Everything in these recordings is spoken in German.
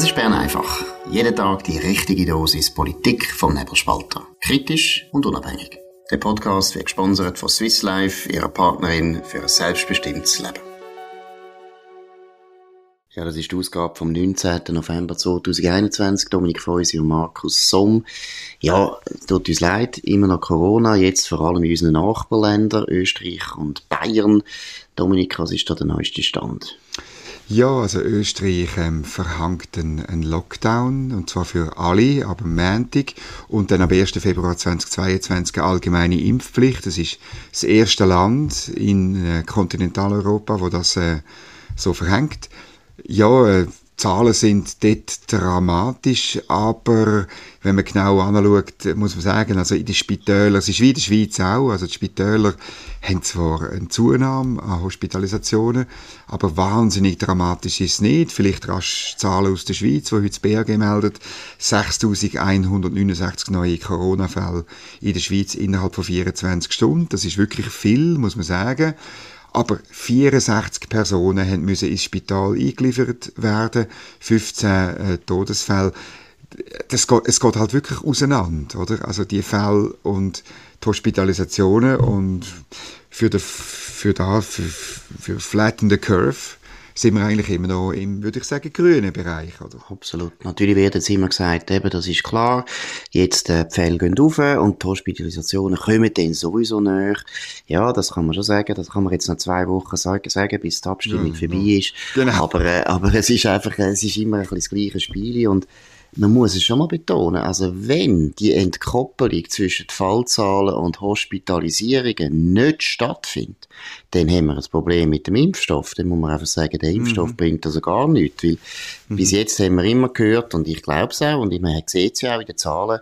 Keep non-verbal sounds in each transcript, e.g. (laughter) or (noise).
Das ist Bern einfach. Jeden Tag die richtige Dosis Politik vom Nebelspalter. Kritisch und unabhängig. Der Podcast wird gesponsert von Swiss Life, ihrer Partnerin für ein selbstbestimmtes Leben. Ja, das ist die Ausgabe vom 19. November 2021. Dominik Feusi und Markus Somm. Ja, tut uns leid, immer noch Corona, jetzt vor allem in unseren Nachbarländern, Österreich und Bayern. Dominik, was ist da der neueste Stand? Ja, also Österreich ähm, verhangt einen, Lockdown, und zwar für alle, ab dem Montag, und dann am 1. Februar 2022 eine allgemeine Impfpflicht. Das ist das erste Land in äh, Kontinentaleuropa, wo das äh, so verhängt. Ja, äh, Zahlen sind dort dramatisch, aber wenn man genau anschaut, muss man sagen, also in den Spitälern, es ist wie in der Schweiz auch, also die Spitäler haben zwar eine Zunahme an Hospitalisationen, aber wahnsinnig dramatisch ist es nicht. Vielleicht rasch Zahlen aus der Schweiz, wo heute das BRG meldet, 6.169 neue Corona-Fälle in der Schweiz innerhalb von 24 Stunden. Das ist wirklich viel, muss man sagen. Aber 64 Personen müssen ins Spital eingeliefert werden, 15 äh, Todesfälle. Das geht, es geht halt wirklich auseinander, oder? Also die Fälle und die Hospitalisationen und für, den, für, da, für, für Flatten the Curve sind wir eigentlich immer noch im, würde ich sagen, grünen Bereich, oder? Absolut. Natürlich wird jetzt immer gesagt, eben, das ist klar, jetzt äh, die Fälle gehen rauf und die Hospitalisationen kommen dann sowieso näher. Ja, das kann man schon sagen, das kann man jetzt noch zwei Wochen sagen, sagen bis die Abstimmung ja, vorbei ja. ist. Genau. Aber, äh, aber es ist einfach, es ist immer ein bisschen das gleiche Spiel und man muss es schon mal betonen, also wenn die Entkoppelung zwischen Fallzahlen und Hospitalisierungen nicht stattfindet, dann haben wir ein Problem mit dem Impfstoff. Dann muss man einfach sagen, der Impfstoff mhm. bringt also gar nichts, weil mhm. bis jetzt haben wir immer gehört, und ich glaube es auch, und man sieht es ja auch in den Zahlen,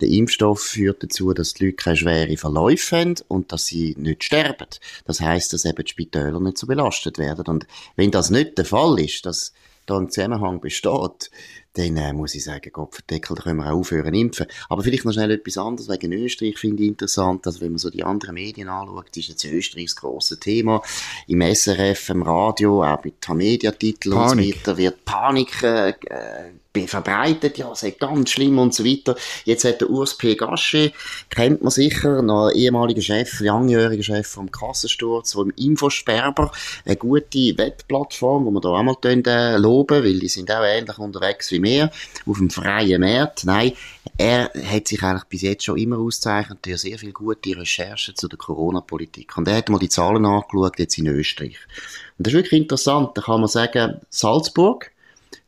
der Impfstoff führt dazu, dass die Leute keine schweren Verläufe haben und dass sie nicht sterben. Das heißt, dass eben die Spitäler nicht so belastet werden. Und wenn das nicht der Fall ist, dass da ein Zusammenhang besteht, dann äh, muss ich sagen, Gott verdeckel, da können wir auch aufhören impfen. Aber vielleicht noch schnell etwas anderes wegen Österreich finde ich interessant. Also wenn man so die anderen Medien anschaut, ist jetzt Österreich das grosse Thema. Im SRF, im Radio, auch mit Mediatiteln und so weiter wird Panik äh, verbreitet, ja, sei ganz schlimm und so weiter. Jetzt hat der Urs P. Gasche, kennt man sicher, noch ehemaliger Chef, langjähriger Chef vom Kassensturz, vom Infosperber, eine gute Webplattform, wo wir da auch mal äh, loben, weil die sind auch ähnlich unterwegs wie wir, auf dem freien Markt. Nein, er hat sich eigentlich bis jetzt schon immer ausgezeichnet durch sehr viel gute Recherchen zu der Corona-Politik. Und er hat mal die Zahlen angeschaut, jetzt in Österreich. Und das ist wirklich interessant. Da kann man sagen, Salzburg,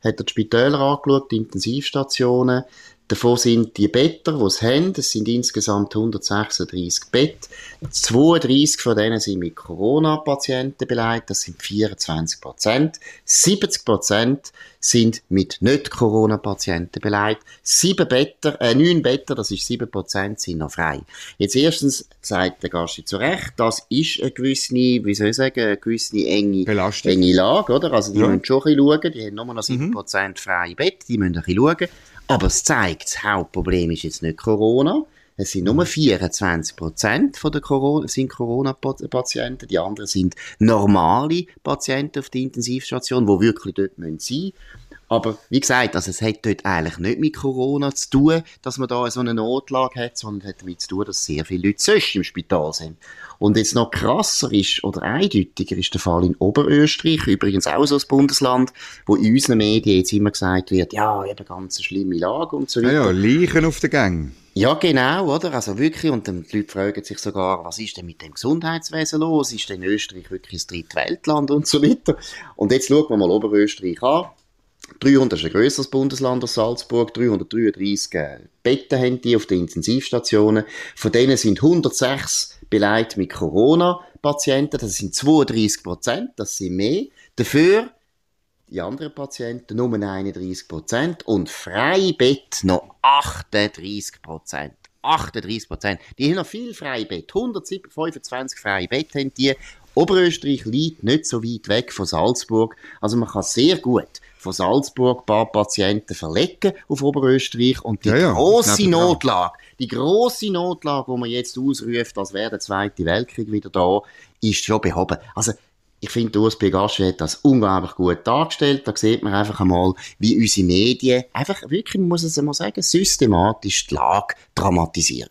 hat die Spitäler angeschaut, die Intensivstationen. Davon sind die Better, die es haben, es sind insgesamt 136 Bett. 32 von denen sind mit Corona-Patienten beleidigt, das sind 24 Prozent. 70 Prozent sind mit Nicht-Corona-Patienten beleidigt. Sieben Better, äh, neun Better, das ist 7 Prozent, sind noch frei. Jetzt erstens sagt der Gast zu Recht, das ist eine gewisse, wie soll ich sagen, eine gewisse enge, enge Lage, oder? Also die ja. müssen schon ein bisschen schauen, die haben nur noch 7 mhm. Prozent freie Bett, die müssen ein bisschen schauen. Aber es zeigt, das Hauptproblem ist jetzt nicht Corona. Es sind nur 24 Prozent der Corona, sind Corona-Patienten. Die anderen sind normale Patienten auf der Intensivstation, die wirklich dort sein müssen. Aber wie gesagt, also es hat dort eigentlich nicht mit Corona zu tun, dass man da so eine Notlage hat, sondern hat damit zu tun, dass sehr viele Leute sonst im Spital sind. Und jetzt noch krasser ist oder eindeutiger ist der Fall in Oberösterreich, übrigens auch so ein Bundesland, wo in unseren Medien jetzt immer gesagt wird, ja, eben ganz eine schlimme Lage und so weiter. Ja, ja, Leichen auf den Gang. Ja, genau, oder? Also wirklich, und die Leute fragen sich sogar, was ist denn mit dem Gesundheitswesen los? Ist denn Österreich wirklich ein Drittweltland und so weiter? Und jetzt schauen wir mal Oberösterreich an. 300 ist ein grösseres Bundesland als Salzburg. 333 äh, Betten haben die auf den Intensivstationen. Von denen sind 106 beleidigt mit Corona-Patienten. Das sind 32 Prozent. Das sind mehr. Dafür die anderen Patienten nur 31 Prozent und Freibett noch 38 Prozent. 38 Prozent. Die haben noch viel Freibett. 125 Freibett haben die. Oberösterreich liegt nicht so weit weg von Salzburg. Also man kann sehr gut von Salzburg ein paar Patienten verlegen auf Oberösterreich und die ja, ja, große Notlage, die große Notlage, die man jetzt ausruft, als wäre der Zweite Weltkrieg wieder da, ist schon behoben. Also ich finde, USB Gasche hat das unglaublich gut dargestellt. Da sieht man einfach einmal, wie unsere Medien einfach wirklich, man muss es einmal sagen, systematisch die Lage dramatisieren.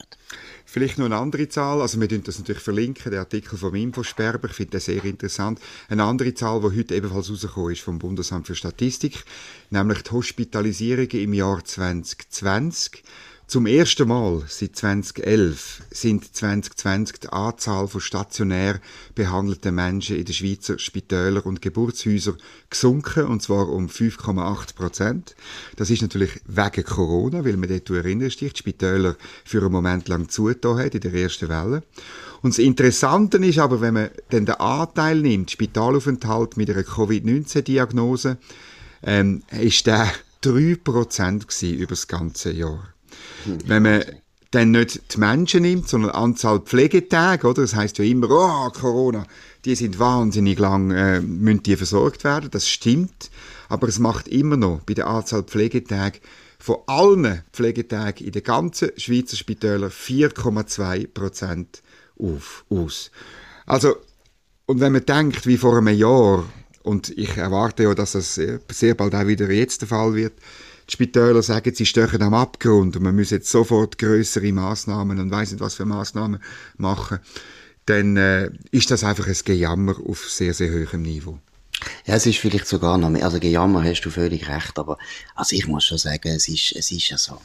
Vielleicht noch eine andere Zahl, also wir tun das natürlich verlinken, der Artikel vom Infosperber, ich finde das sehr interessant. Eine andere Zahl, die heute ebenfalls rausgekommen ist vom Bundesamt für Statistik, nämlich die Hospitalisierungen im Jahr 2020 zum ersten Mal seit 2011 sind 2020 die Anzahl von stationär behandelten Menschen in den Schweizer Spitälern und Geburtshäusern gesunken, und zwar um 5,8 Prozent. Das ist natürlich wegen Corona, weil man dort, du erinnerst dich, die Spitäler für einen Moment lang zugetan hat in der ersten Welle. Und das Interessante ist aber, wenn man dann den Anteil nimmt, Spitalaufenthalt mit einer Covid-19-Diagnose, ähm, ist der 3% über das ganze Jahr. Wenn man dann nicht die Menschen nimmt, sondern Anzahl Pflegetage, oder? Das heißt ja immer, oh, Corona, die sind wahnsinnig lang, äh, müssen die versorgt werden. Das stimmt. Aber es macht immer noch bei der Anzahl Pflegetage von allen Pflegetagen in den ganzen Schweizer Spitälern 4,2 Prozent auf, aus. Also, und wenn man denkt, wie vor einem Jahr, und ich erwarte ja, dass das sehr bald auch wieder jetzt der Fall wird, die Spitäler sagen, sie stechen am Abgrund und man muss jetzt sofort größere Maßnahmen und weiß nicht was für Maßnahmen machen, dann äh, ist das einfach ein Gejammer auf sehr, sehr hohem Niveau. Ja, es ist vielleicht sogar noch mehr, also Gejammer hast du völlig recht, aber also ich muss schon sagen, es ist, es ist ja so.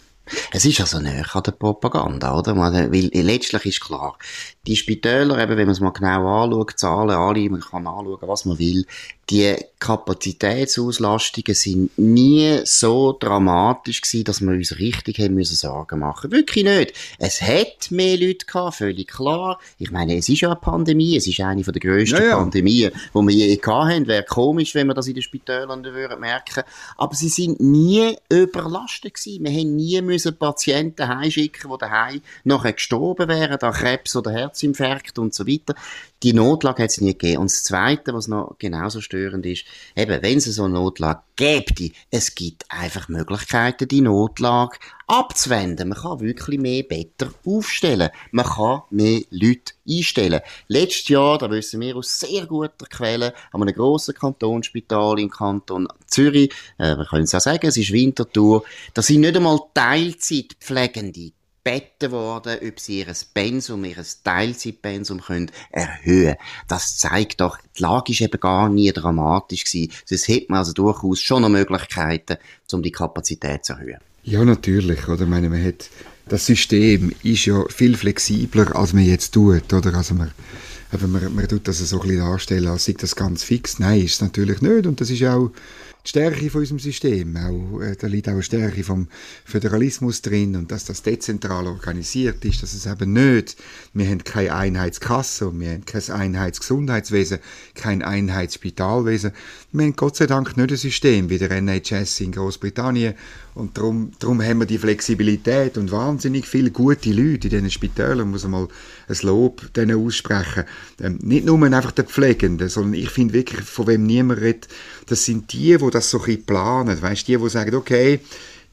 Es ist also näher an der Propaganda, oder? Weil letztlich ist klar, die Spitäler, eben, wenn man es mal genau anschaut, Zahlen alle, man kann anschauen, was man will, die Kapazitätsauslastungen sind nie so dramatisch gewesen, dass wir uns richtig haben müssen Sorgen machen. Wirklich nicht. Es hat mehr Leute gehabt, völlig klar. Ich meine, es ist ja eine Pandemie, es ist eine von der grössten ja, ja. Pandemien, die wir je gehabt haben. Wäre komisch, wenn wir das in den Spitälern würden merken. Aber sie sind nie überlastet gewesen. Wir haben nie müssen Patienten heimschicken, die daheim nachher gestorben wären, an Krebs oder Herzinfarkt und so weiter. Die Notlage hat es nie gegeben. Und das Zweite, was noch genauso störend ist, eben, wenn es so eine Notlage gibt, es gibt einfach Möglichkeiten, die Notlage abzuwenden. Man kann wirklich mehr Better aufstellen. Man kann mehr Leute einstellen. Letztes Jahr, da wissen wir aus sehr guter Quelle, an einem grossen Kantonsspital im Kanton Zürich, äh, wir können es auch sagen, es ist Winterthur, da sind nicht einmal Teilzeitpflegende gebeten worden, ob sie ihr Pensum, ihr Teilzeitpensum können erhöhen Das zeigt doch, die Lage ist eben gar nie dramatisch gewesen. Sonst hätte man also durchaus schon noch Möglichkeiten, um die Kapazität zu erhöhen. Ja, natürlich, oder? Ich meine, man hat, das System ist ja viel flexibler, als man jetzt tut, oder? Also man, aber man, man tut das so ein bisschen darstellen, als sei das ganz fix. Nein, ist es natürlich nicht. Und das ist auch, die Stärke von unserem System. Auch, äh, da liegt auch eine Stärke vom Föderalismus drin und dass das dezentral organisiert ist, dass es eben nicht, wir haben keine Einheitskasse wir haben kein Einheitsgesundheitswesen, kein Einheitsspitalwesen. Wir haben Gott sei Dank nicht ein System wie der NHS in Großbritannien und darum, darum haben wir die Flexibilität und wahnsinnig viele gute Leute in diesen Spitälern, muss man mal ein Lob denen aussprechen. Ähm, nicht nur einfach der Pflegenden, sondern ich finde wirklich, von wem niemand redet, das sind die, die das so ein bisschen planen. Weißt die, die sagen, okay,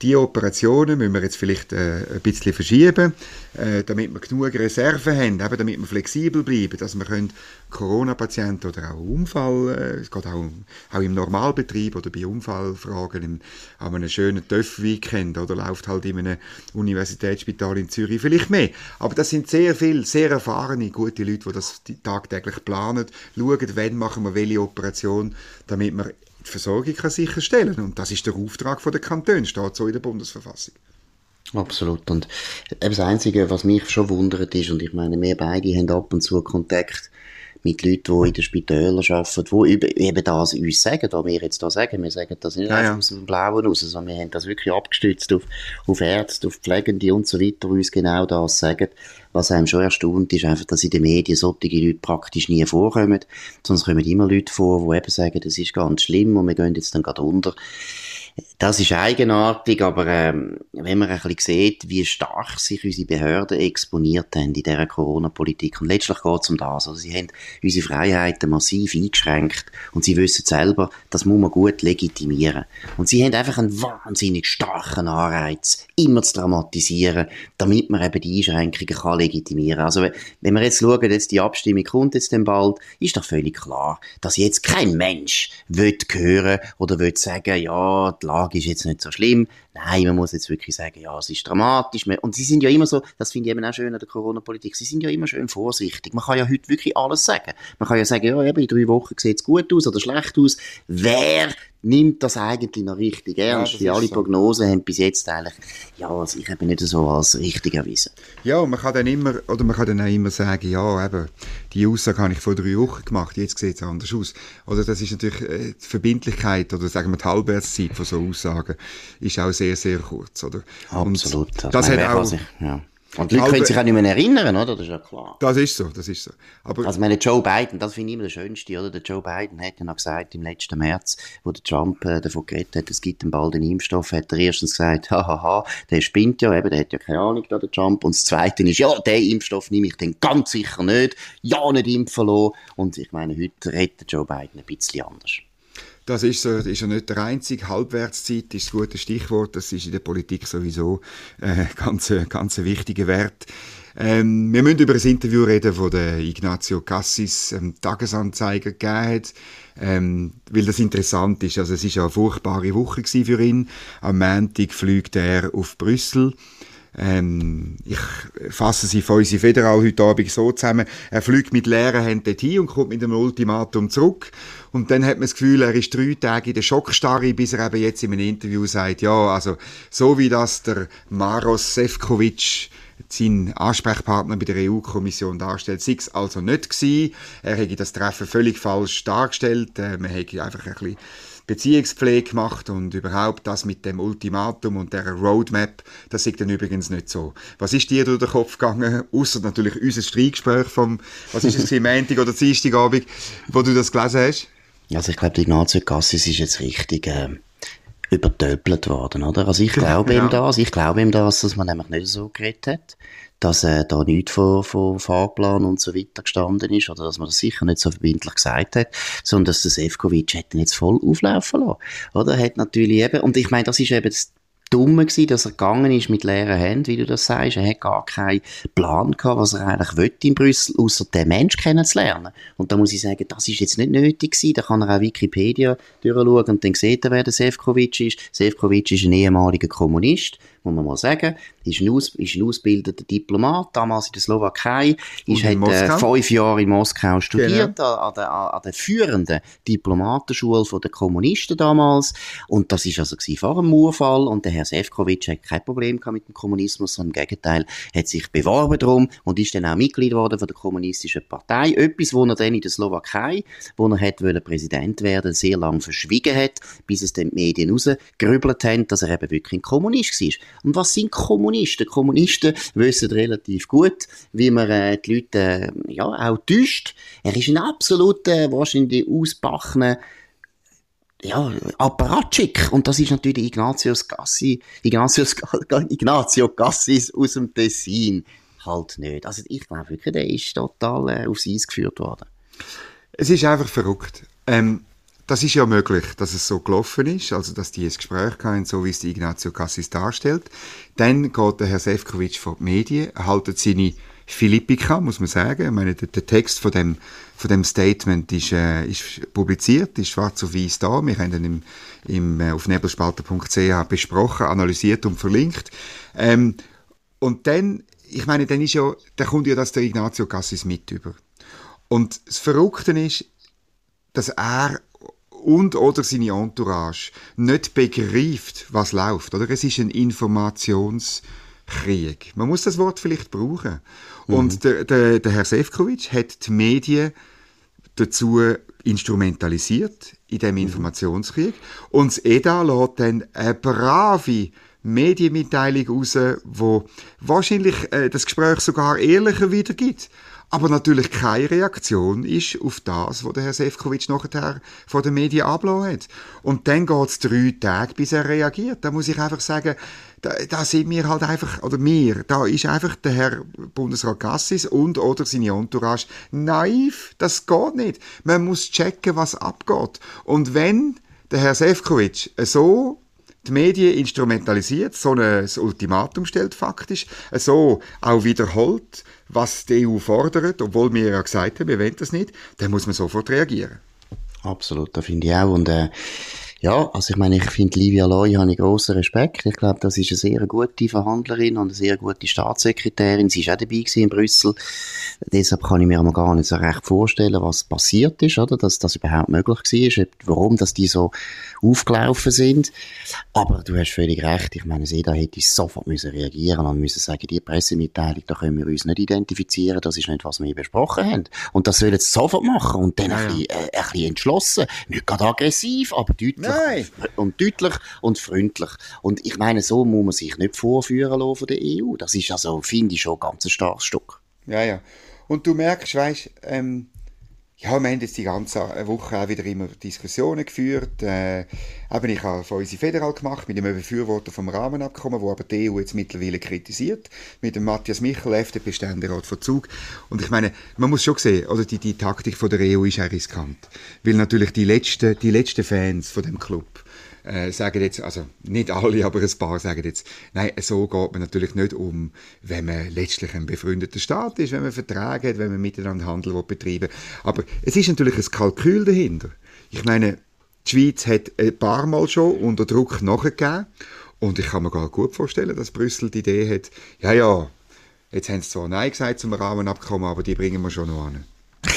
die Operationen müssen wir jetzt vielleicht äh, ein bisschen verschieben, äh, damit wir genug Reserven haben, eben damit wir flexibel bleiben, dass wir können Corona-Patienten oder auch Unfall, äh, es geht auch, auch im Normalbetrieb oder bei Unfallfragen im, an einem schönen TÜV-Weekend oder läuft halt in einem Universitätsspital in Zürich vielleicht mehr. Aber das sind sehr viele, sehr erfahrene, gute Leute, die das tagtäglich planen, schauen, wann machen wir welche Operation, damit wir die Versorgung kann sicherstellen Und das ist der Auftrag der Kantone, steht so in der Bundesverfassung. Absolut. Und das Einzige, was mich schon wundert ist, und ich meine, wir beide haben ab und zu Kontakt mit Leuten, die in den Spitälern arbeiten, die eben das uns sagen, was wir jetzt da sagen. Wir sagen das nicht ja, einfach ja. aus dem Blauen raus, sondern wir haben das wirklich abgestützt auf, auf Ärzte, auf Pflegende und so weiter, die uns genau das sagen. Was einem schon erstaunt ist, einfach, dass in den Medien solche Leute praktisch nie vorkommen. Sonst kommen immer Leute vor, die eben sagen, das ist ganz schlimm und wir gehen jetzt dann gerade unter. Das ist eigenartig, aber ähm, wenn man ein bisschen sieht, wie stark sich unsere Behörden exponiert haben in dieser Corona-Politik, und letztlich geht es um das, also sie haben unsere Freiheiten massiv eingeschränkt und sie wissen selber, das muss man gut legitimieren. Und sie haben einfach einen wahnsinnig starken Anreiz, immer zu dramatisieren, damit man eben die Einschränkungen kann legitimieren kann. Also wenn wir jetzt schauen, jetzt die Abstimmung kommt jetzt dann bald, ist doch völlig klar, dass jetzt kein Mensch will hören oder will sagen, ja, Lage ist jetzt nicht so schlimm. Nein, man muss jetzt wirklich sagen, ja, es ist dramatisch. Und sie sind ja immer so, das finde ich eben auch schön an der Corona-Politik, sie sind ja immer schön vorsichtig. Man kann ja heute wirklich alles sagen. Man kann ja sagen, ja, eben in drei Wochen sieht es gut aus oder schlecht aus. Wer nimmt das eigentlich noch richtig ernst? Ja, alle so. Prognosen haben bis jetzt eigentlich, ja, also ich habe nicht so als richtig erwiesen. Ja, man kann dann immer, oder man kann dann auch immer sagen, ja, eben, die Aussage habe ich vor drei Wochen gemacht, jetzt sieht es anders aus. Oder das ist natürlich äh, die Verbindlichkeit oder sagen wir die Halbwertszeit von so Aussagen ist auch sehr, sehr kurz, oder? Absolut. Und das, das hat auch, sich, ja. Und die Leute können sich auch nicht mehr erinnern, oder? Das ist ja klar. Das ist so, das ist so. Aber also, meine, Joe Biden, das finde ich immer das Schönste, oder? Der Joe Biden hat ja noch gesagt, im letzten März, wo der Trump äh, davon geredet hat, es gibt einen bald einen Impfstoff, hat er erstens gesagt, (laughs) hahaha, der spinnt ja, eben, der hat ja keine Ahnung, da, der Trump. Und das Zweite ist, ja, den Impfstoff nehme ich dann ganz sicher nicht, ja, nicht impfen lassen. Und ich meine, heute redet Joe Biden ein bisschen anders. Das ist, so, ist ja nicht der einzige. Halbwertszeit ist ein gutes Stichwort. Das ist in der Politik sowieso äh, (laughs) ganz, ganz ein wichtiger Wert. Ähm, wir müssen über ein Interview reden, das der Ignazio Cassis ähm, Tagesanzeiger gegeben hat, ähm, weil das interessant ist. Also es ist ja eine furchtbare Woche für ihn. Am Montag fliegt er auf Brüssel. Ähm, ich fasse sie von unsere Federal heute Abend so zusammen. Er fliegt mit leeren Händen hin und kommt mit einem Ultimatum zurück. Und dann hat man das Gefühl, er ist drei Tage in der Schockstarre, bis er eben jetzt in einem Interview sagt, ja, also, so wie das der Maros Sefcovic sein Ansprechpartner bei der EU-Kommission darstellt, sei es also nicht gewesen. Er hätte das Treffen völlig falsch dargestellt. Äh, man hätte einfach ein bisschen Beziehungspflege gemacht und überhaupt das mit dem Ultimatum und der Roadmap, das ist dann übrigens nicht so. Was ist dir durch den Kopf gegangen, außer natürlich unser Streitgespräch vom, was ist es, (laughs) Montag oder Dienstagabend, wo du das gelesen hast? Also ich glaube, die Ignazio Cassis ist jetzt richtig äh, übertöpelt worden, oder? Also ich glaube ja. ihm das, ich glaube ihm das, dass man nämlich nicht so geredet hat, dass äh, da nichts von, von Fahrplan und so weiter gestanden ist, oder dass man das sicher nicht so verbindlich gesagt hat, sondern dass der Sefcovic hätte ihn jetzt voll auflaufen lassen, oder? Hat natürlich eben, und ich meine, das ist eben das dumm gewesen, dass er gegangen ist mit leeren Händen, wie du das sagst. Er hat gar keinen Plan gehabt, was er eigentlich will in Brüssel, außer den Mensch kennenzulernen. Und da muss ich sagen, das ist jetzt nicht nötig gewesen. Da kann er auch Wikipedia durchschauen und dann sieht er, wer der Sefcovic ist. Sefcovic ist ein ehemaliger Kommunist muss man mal sagen. Ist ein, Aus, ist ein ausgebildeter Diplomat, damals in der Slowakei. Ist, hat äh, fünf Jahre in Moskau studiert, genau. an, der, an der führenden Diplomatenschule der Kommunisten damals. Und das ist also vor dem Murfall. Und der Herr Sefcovic hat kein Problem mit dem Kommunismus, sondern im Gegenteil, hat sich beworben darum und ist dann auch Mitglied geworden von der kommunistischen Partei. Etwas, wo er dann in der Slowakei, wo er hat Präsident werden, sehr lange verschwiegen hat, bis es dann die Medien rausgerübelt haben, dass er eben wirklich ein Kommunist war. Und was sind Kommunisten? Kommunisten wissen relativ gut, wie man äh, die Leute äh, ja, auch täuscht. Er ist ein absoluter, wahrscheinlich ausbachner ja, Apparatschik. Und das ist natürlich Ignatius Gassi, Ignatius, (laughs) Ignazio Gassis aus dem Tessin halt nicht. Also ich glaube wirklich, der ist total äh, aufs Eis geführt worden. Es ist einfach verrückt. Ähm, das ist ja möglich, dass es so gelaufen ist, also dass die ein Gespräch hatten, so wie es Ignazio Cassis darstellt. Dann geht der Herr Sefcovic vor die Medien, erhaltet seine Philippika, muss man sagen. Ich meine, der, der Text von dem, von dem Statement ist, äh, ist publiziert, ist schwarz auf weiß da. Wir haben ihn im, im, äh, auf nebelspalter.ch besprochen, analysiert und verlinkt. Ähm, und dann, ich meine, dann ist ja, da kommt ja das der Ignazio Cassis mit über. Und das Verrückte ist, dass er und oder seine Entourage nicht begreift, was läuft. Oder? Es ist ein Informationskrieg. Man muss das Wort vielleicht brauchen. Mhm. Und der, der, der Herr Sefcovic hat die Medien dazu instrumentalisiert in dem mhm. Informationskrieg. Und das EDA lässt dann eine brave Medienmitteilung raus, wo wahrscheinlich äh, das Gespräch sogar ehrlicher wiedergibt. aber natürlich keine Reaktion ist auf das, was der Herr Sefcovic nachher von den Medien abgelassen hat. Und dann geht es drei Tage, bis er reagiert. Da muss ich einfach sagen, da, da sind wir halt einfach, oder wir, da ist einfach der Herr Bundesrat Gassis und oder seine Entourage naiv. Das geht nicht. Man muss checken, was abgeht. Und wenn der Herr Sefcovic so die Medien instrumentalisiert, so ein Ultimatum stellt faktisch, so auch wiederholt, was die EU fordert, obwohl wir ja gesagt haben, wir wollen das nicht, dann muss man sofort reagieren. Absolut, das finde ich auch. Und äh, ja, also ich meine, ich finde Livia Loy habe ich grossen Respekt. Ich glaube, das ist eine sehr gute Verhandlerin und eine sehr gute Staatssekretärin. Sie ist auch dabei in Brüssel. Deshalb kann ich mir aber gar nicht so recht vorstellen, was passiert ist, oder? Dass das überhaupt möglich war, warum dass die so aufgelaufen sind. Aber du hast völlig recht. Ich meine, da hätte sofort müssen reagieren und müssen sagen, die Pressemitteilung, da können wir uns nicht identifizieren. Das ist nicht, was wir besprochen haben. Und das sollen sie sofort machen und dann ja, ein, bisschen, äh, ein bisschen entschlossen. Nicht gerade aggressiv, aber deutlich. Nein. (laughs) Und deutlich und freundlich. Und ich meine, so muss man sich nicht vorführen lassen von der EU. Das ist also, finde ich, schon ein ganz starkes Stück. Ja, ja. Und du merkst, weißt, ähm, ja, wir haben jetzt die ganze Woche auch wieder immer Diskussionen geführt. Äh, eben ich habe unsere Federal gemacht mit einem Befürworter vom Rahmenabkommen, wo aber die EU jetzt mittlerweile kritisiert, mit dem Matthias Michel, FDP-Ständerat von Zug. Und ich meine, man muss schon sehen, oder die, die Taktik von der EU ist auch riskant. Weil natürlich die letzten, die letzten Fans von dem Club, äh, sagen jetzt, also nicht alle, (laughs) aber ein paar sagen jetzt, nein, so geht man natürlich nicht um, wenn man letztlich ein befreundeter Staat ist, wenn man Verträge hat, wenn man miteinander Handel betreiben Aber es ist natürlich ein Kalkül dahinter. Ich meine, die Schweiz hat ein paar Mal schon unter Druck nachgegeben und ich kann mir gar gut vorstellen, dass Brüssel die Idee hat, ja, ja, jetzt haben sie zwar Nein gesagt zum Rahmenabkommen, aber die bringen wir schon noch an.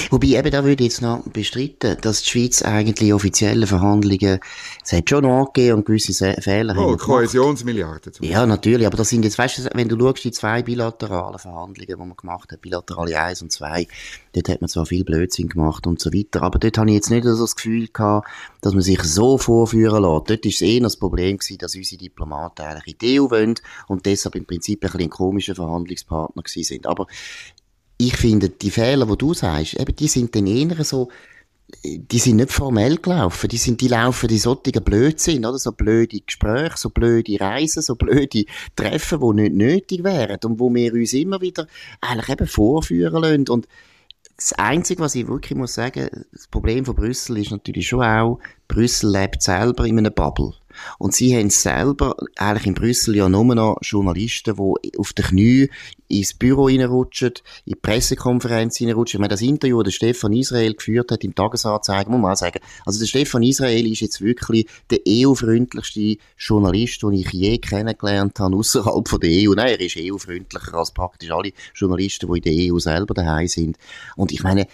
Wobei eben, da würde ich jetzt noch bestreiten, dass die Schweiz eigentlich offizielle Verhandlungen, es hat schon angegeben und gewisse Fehler oh, haben Kohäsionsmilliarden zum Ja, natürlich, aber das sind jetzt, weißt du, wenn du schaust, die zwei bilateralen Verhandlungen, die man gemacht hat, bilaterale 1 und 2, dort hat man zwar viel Blödsinn gemacht und so weiter, aber dort habe ich jetzt nicht so das Gefühl gehabt, dass man sich so vorführen lässt. Dort war es eher das Problem gewesen, dass unsere Diplomaten eigentlich in die EU wollen und deshalb im Prinzip ein bisschen ein komischer Verhandlungspartner gewesen sind. Aber ich finde, die Fehler, die du sagst, eben, die sind dann eher so, die sind nicht formell gelaufen, die sind, die laufen in solchen Blödsinn, oder? So blöde Gespräche, so blöde Reisen, so blöde Treffen, die nicht nötig wären und wo wir uns immer wieder eigentlich eben vorführen lassen. Und das Einzige, was ich wirklich muss sagen, das Problem von Brüssel ist natürlich schon auch, Brüssel lebt selber in einer Bubble. Und sie haben selber, eigentlich in Brüssel ja nur noch Journalisten, die auf den Knie ins Büro reinrutschen, in die Pressekonferenz reinrutschen. Ich meine, das Interview, das Stefan Israel geführt hat im Tagesanzeiger, muss man auch sagen. Also der Stefan Israel ist jetzt wirklich der EU-freundlichste Journalist, den ich je kennengelernt habe, außerhalb der EU. Nein, er ist EU-freundlicher als praktisch alle Journalisten, die in der EU selber daheim sind. Und ich meine,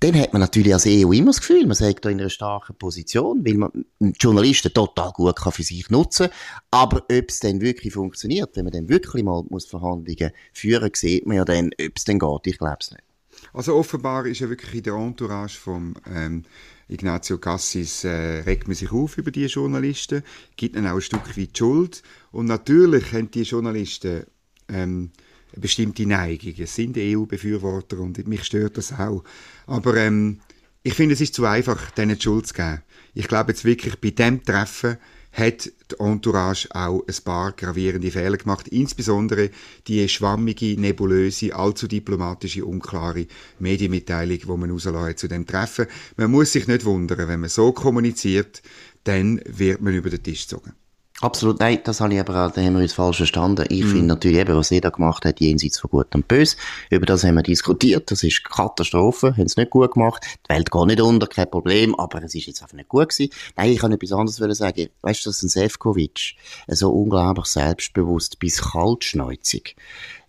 dann hat man natürlich als EU immer das Gefühl, man sagt da in einer starken Position, weil man Journalisten total gut kann für sich nutzen Aber ob es dann wirklich funktioniert, wenn man dann wirklich mal muss Verhandlungen führen sieht man ja dann, ob es dann geht. Ich glaube es nicht. Also offenbar ist ja wirklich in der Entourage vom ähm, Ignazio Cassis äh, regt man sich auf über die Journalisten, gibt ihnen auch ein Stück weit Schuld. Und natürlich haben die Journalisten ähm, bestimmte Neigung. Es sind EU-Befürworter und mich stört das auch. Aber ähm, ich finde, es ist zu einfach, denen die Schuld zu geben. Ich glaube jetzt wirklich, bei dem Treffen hat die Entourage auch ein paar gravierende Fehler gemacht, insbesondere die schwammige, nebulöse, allzu diplomatische, unklare Medienmitteilung, die man rauslassen zu dem Treffen. Man muss sich nicht wundern, wenn man so kommuniziert, dann wird man über den Tisch gezogen. Absolut, nein, das habe ich aber auch, da haben wir uns falsch verstanden. Ich mm. finde natürlich eben, was er da gemacht hat, jenseits von Gut und Böse, über das haben wir diskutiert, das ist Katastrophe, haben es nicht gut gemacht, die Welt geht nicht unter, kein Problem, aber es ist jetzt einfach nicht gut gewesen. Nein, ich kann etwas anderes sagen, weißt du, dass ein Sefcovic so unglaublich selbstbewusst bis kaltschneuzig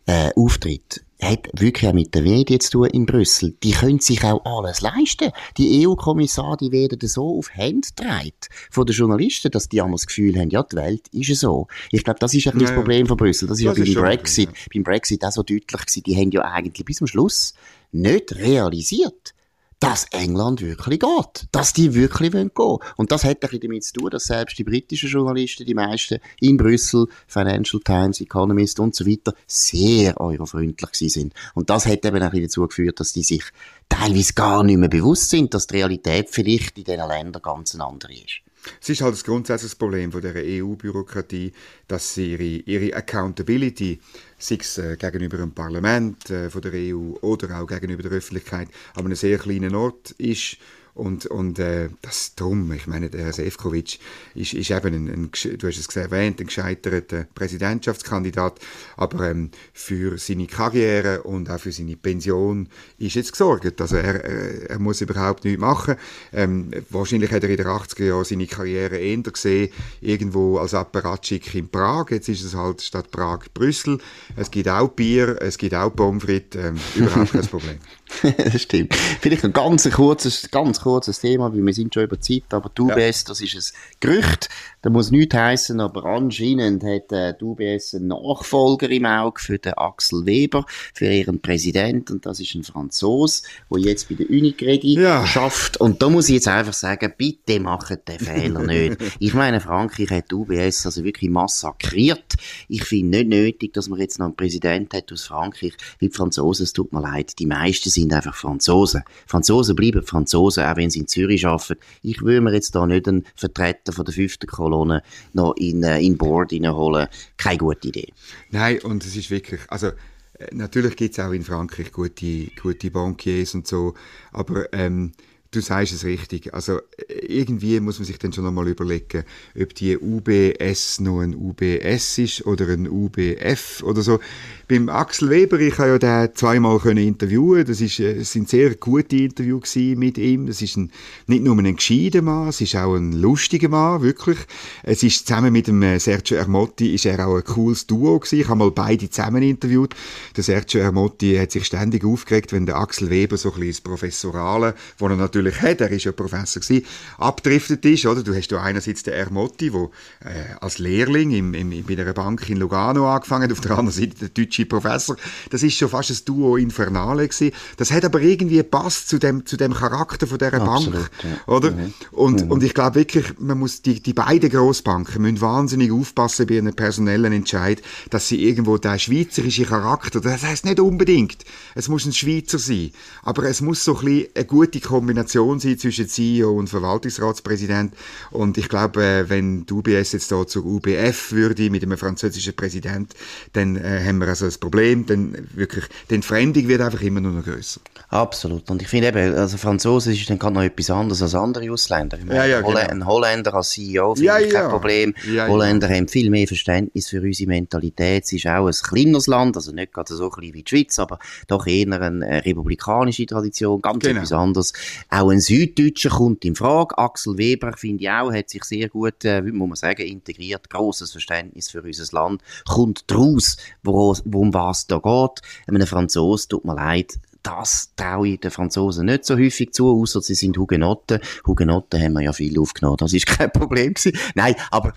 äh, auftritt, hat wirklich auch mit den Medien zu tun in Brüssel. Die können sich auch alles leisten. Die EU-Kommissare, die werden so auf Hände getragen von den Journalisten, dass die einmal das Gefühl haben, ja, die Welt ist so. Ich glaube, das ist ein ja, das Problem von Brüssel. Das ist das ja beim Brexit, ja. beim Brexit auch so deutlich gewesen. Die haben ja eigentlich bis zum Schluss nicht realisiert, dass England wirklich geht. Dass die wirklich gehen wollen. Und das hat ein bisschen damit zu tun, dass selbst die britischen Journalisten, die meisten in Brüssel, Financial Times, Economist und so weiter, sehr eurofreundlich sind. Und das hat eben auch dazu geführt, dass die sich teilweise gar nicht mehr bewusst sind, dass die Realität vielleicht in diesen Ländern ganz eine andere ist. Es ist halt das grundsätzliche Problem von der EU-Bürokratie, dass sie ihre, ihre Accountability, sei es äh, gegenüber dem Parlament äh, von der EU oder auch gegenüber der Öffentlichkeit, an einem sehr kleinen Ort ist und, und äh, das drum, ich meine, der Herr Sefcovic ist, ist eben ein, ein, du hast es erwähnt, ein gescheiterter Präsidentschaftskandidat, aber ähm, für seine Karriere und auch für seine Pension ist jetzt gesorgt. Also er, er, er muss überhaupt nichts machen. Ähm, wahrscheinlich hat er in den 80er Jahren seine Karriere eher gesehen, irgendwo als Apparatschik in Prag. Jetzt ist es halt statt Prag Brüssel. Es gibt auch Bier, es gibt auch Pommes frites, ähm, überhaupt kein Problem. (laughs) das stimmt. Vielleicht ein ganz kurzes, ganz kurzes Thema, weil wir sind schon über Zeit, aber die UBS, ja. das ist ein Gerücht, das muss nichts heißen, aber anscheinend hat äh, die UBS einen Nachfolger im Auge für den Axel Weber, für ihren Präsident, und das ist ein Franzos, der jetzt bei der Unicredit ja. schafft. Und da muss ich jetzt einfach sagen, bitte macht den Fehler nicht. (laughs) Ich meine, Frankreich hat die UBS also wirklich massakriert. Ich finde nicht nötig, dass man jetzt noch einen Präsident hat aus Frankreich, wie die Franzosen, es tut mir leid, die meisten sind sind einfach Franzosen. Franzosen bleiben Franzosen, auch wenn sie in Zürich arbeiten. Ich will mir jetzt da nicht einen Vertreter von der fünften Kolonne noch in, äh, in Board reinholen. Keine gute Idee. Nein, und es ist wirklich, also äh, natürlich gibt es auch in Frankreich gute, gute Bankiers und so, aber ähm, Du sagst es richtig. Also irgendwie muss man sich dann schon einmal überlegen, ob die UBS noch ein UBS ist oder ein UBF oder so. Beim Axel Weber, ich habe ja den zweimal können interviewen. Das ist, äh, es sind sehr gute Interviews mit ihm. Das ist ein, nicht nur ein gescheiter Mann, es ist auch ein lustiger Mann, wirklich. Es ist zusammen mit dem äh, Sergio Ermotti ist er auch ein cooles Duo gewesen. Ich habe mal beide zusammen interviewt. Der Sergio Ermotti hat sich ständig aufgeregt, wenn der Axel Weber so ein bisschen das Professorale, wo er natürlich natürlich hat, er ist ja Professor gewesen, abdriftet ist, oder? Du hast ja einerseits den Ermotti, der äh, als Lehrling im, im, bei einer Bank in Lugano angefangen hat, auf der anderen Seite der deutsche Professor. Das ist schon fast ein Duo Infernale gewesen. Das hat aber irgendwie gepasst zu dem, zu dem Charakter von dieser Absolut, Bank, ja. oder? Mhm. Und, mhm. und ich glaube wirklich, man muss, die, die beiden Grossbanken müssen wahnsinnig aufpassen bei einem personellen Entscheid, dass sie irgendwo der schweizerische Charakter, das heißt nicht unbedingt, es muss ein Schweizer sein, aber es muss so ein bisschen eine gute Kombination Kombination sein zwischen CEO und Verwaltungsratspräsident. Und ich glaube, äh, wenn die UBS jetzt da zur UBF würde mit einem französischen Präsident, dann äh, haben wir also das Problem, dann wirklich, die Entfremdung wird einfach immer nur noch größer. Absolut. Und ich finde eben, also Französisch ist dann gerade noch etwas anderes als andere Ausländer. Ich meine, ja, ja, genau. Ein Holländer als CEO finde ja, ich kein ja. Problem. Ja, Holländer haben viel mehr Verständnis für unsere Mentalität. Es ist auch ein kleineres Land, also nicht gerade so klein wie die Schweiz, aber doch eher eine äh, republikanische Tradition, ganz genau. etwas anderes. Auch ein Süddeutscher kommt in Frage. Axel Weber, finde ich auch, hat sich sehr gut, äh, muss man sagen, integriert. Grosses Verständnis für unser Land. Kommt daraus, worum was da geht. Einem Franzosen, tut mir leid, das traue ich den Franzosen nicht so häufig zu, außer sie sind Hugenotten. Hugenotten haben wir ja viel aufgenommen, das ist (laughs) kein Problem gewesen. Nein, aber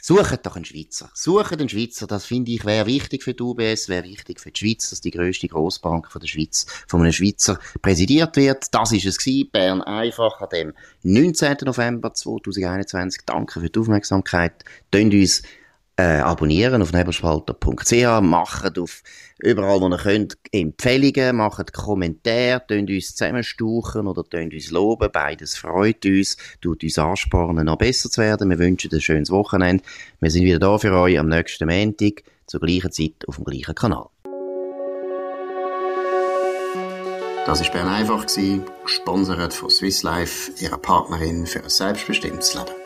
Sucht doch einen Schweizer. Sucht einen Schweizer. Das finde ich wäre wichtig für die UBS, wäre wichtig für die Schweiz, dass die grösste Grossbank von der Schweiz von einem Schweizer präsidiert wird. Das ist es gewesen. Bern einfach an dem 19. November 2021. Danke für die Aufmerksamkeit. Tönt uns äh, abonnieren auf nebelspalter.ch, macht auf überall, wo ihr könnt, Empfehlungen, macht Kommentare, tönt uns zusammenstauchen oder tönt uns loben, beides freut uns, tut uns anspornen, noch besser zu werden. Wir wünschen ein schönes Wochenende. Wir sind wieder da für euch am nächsten Montag, zur gleichen Zeit auf dem gleichen Kanal. Das war Bern einfach, gesponsert von Swiss Life, ihrer Partnerin für ein selbstbestimmtes Leben.